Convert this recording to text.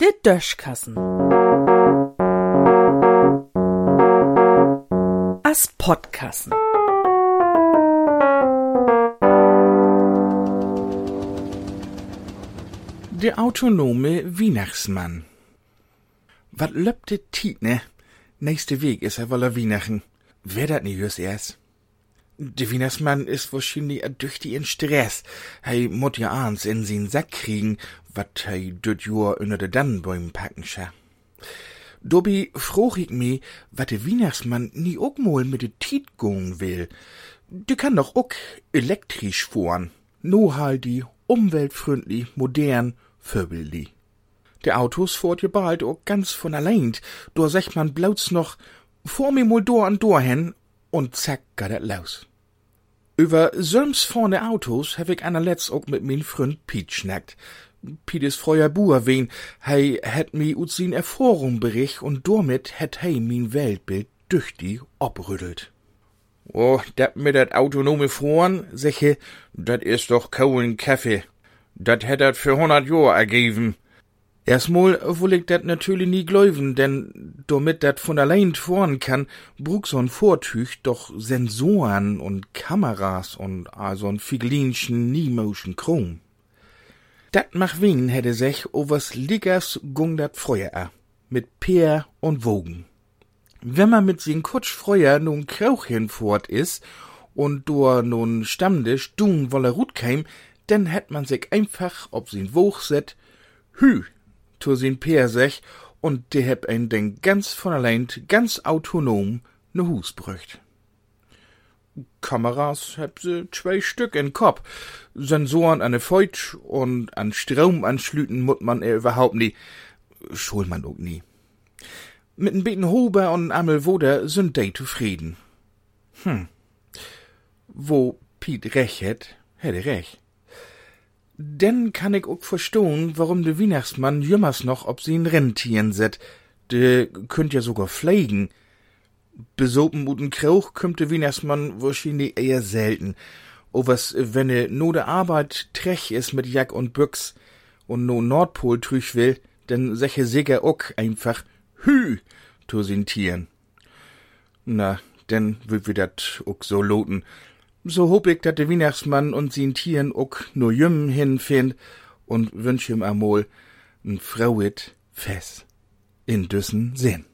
Der Döschkassen. As Podkassen. Der autonome Weihnachtsmann. Wat löpte Tiet, ne? Nächste Weg is er woller Weihnachten. Wer dat nie just erst? Der Weihnachtsmann is wahrscheinlich durch in Stress. Hei mut ja abends in sin Sack kriegen, wat hei düt Jahr unter de Dannenbäumen packen scha. Dobi froch ich mi, wat der Weihnachtsmann nie ook mal mit de Tiet gehen will. Der kann doch ook elektrisch fahren. No halt die umweltfreundlich, modern, förbelli. Der Autos fährt ja bald auch ganz von allein. Da sagt man blauts noch, vor mir mal dor an dor hin, und zack, geht dat los. Über söms vorne Autos hab ich anerletzt auch mit min Freund Piet schnackt. Piet is freuer Buer wen, hei het mi ut sin Erfahrung bericht und damit het hei min Weltbild düchtig obrüttelt. Oh, dat mit dat autonome Fahren, seche, dat is doch kaulen Kaffee. Dat hätt dat für hundert Jahr ergeben. Erstmal will ich dat natürlich nie gläuben, denn damit dat von allein fahren kann, brug so'n Vortüch doch Sensoren und Kameras und also ein Figlinchen nie-motion Chrom. Dat mach wen hätte sech overs Liggers gung dat Feuer mit Peer und Wogen. Wenn man mit sin Kutsch Freuer nun Krauchen fort is und do nun Stammtisch dun wolle Rut keim, denn hätt man sich einfach ob sin Woch set, hü, tu sin Peer sech, und der heb ein denn ganz von allein, ganz autonom ne Hus brücht. Kameras heb se zwei Stück in Kopf. Sensoren an ne Feut und an Strom anschlüten mut man er überhaupt nie. Schul man auch nie. Mit n beten Huber und Amel Woder sind de zufrieden. Hm. Wo Piet recht het, hätte recht. Denn kann ich auch verstohn, warum de Weihnachtsmann jümmers noch ob sie in Rentieren set. De könnt ja sogar pflegen. Besopen uten Krauch kümmt de Weihnachtsmann wahrscheinlich eher selten. O was, wenn er no de Arbeit trech is mit Jack und Büchs und no Nordpol trüch will, denn seche sicher ook einfach hü to sin Tieren. Na, denn will wir dat ook so loten. So hob ich, dat de Weihnachtsmann und sin Tieren ook nur jümmen hinfind und wünsch ihm amol n frauit Fest. In düssen Sinn.